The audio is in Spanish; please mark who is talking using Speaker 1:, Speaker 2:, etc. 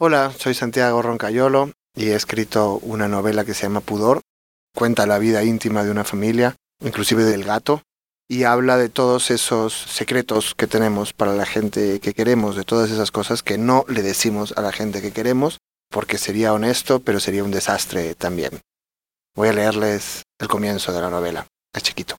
Speaker 1: Hola, soy Santiago Roncayolo y he escrito una novela que se llama Pudor. Cuenta la vida íntima de una familia, inclusive del gato, y habla de todos esos secretos que tenemos para la gente que queremos, de todas esas cosas que no le decimos a la gente que queremos, porque sería honesto, pero sería un desastre también. Voy a leerles el comienzo de la novela. Es chiquito.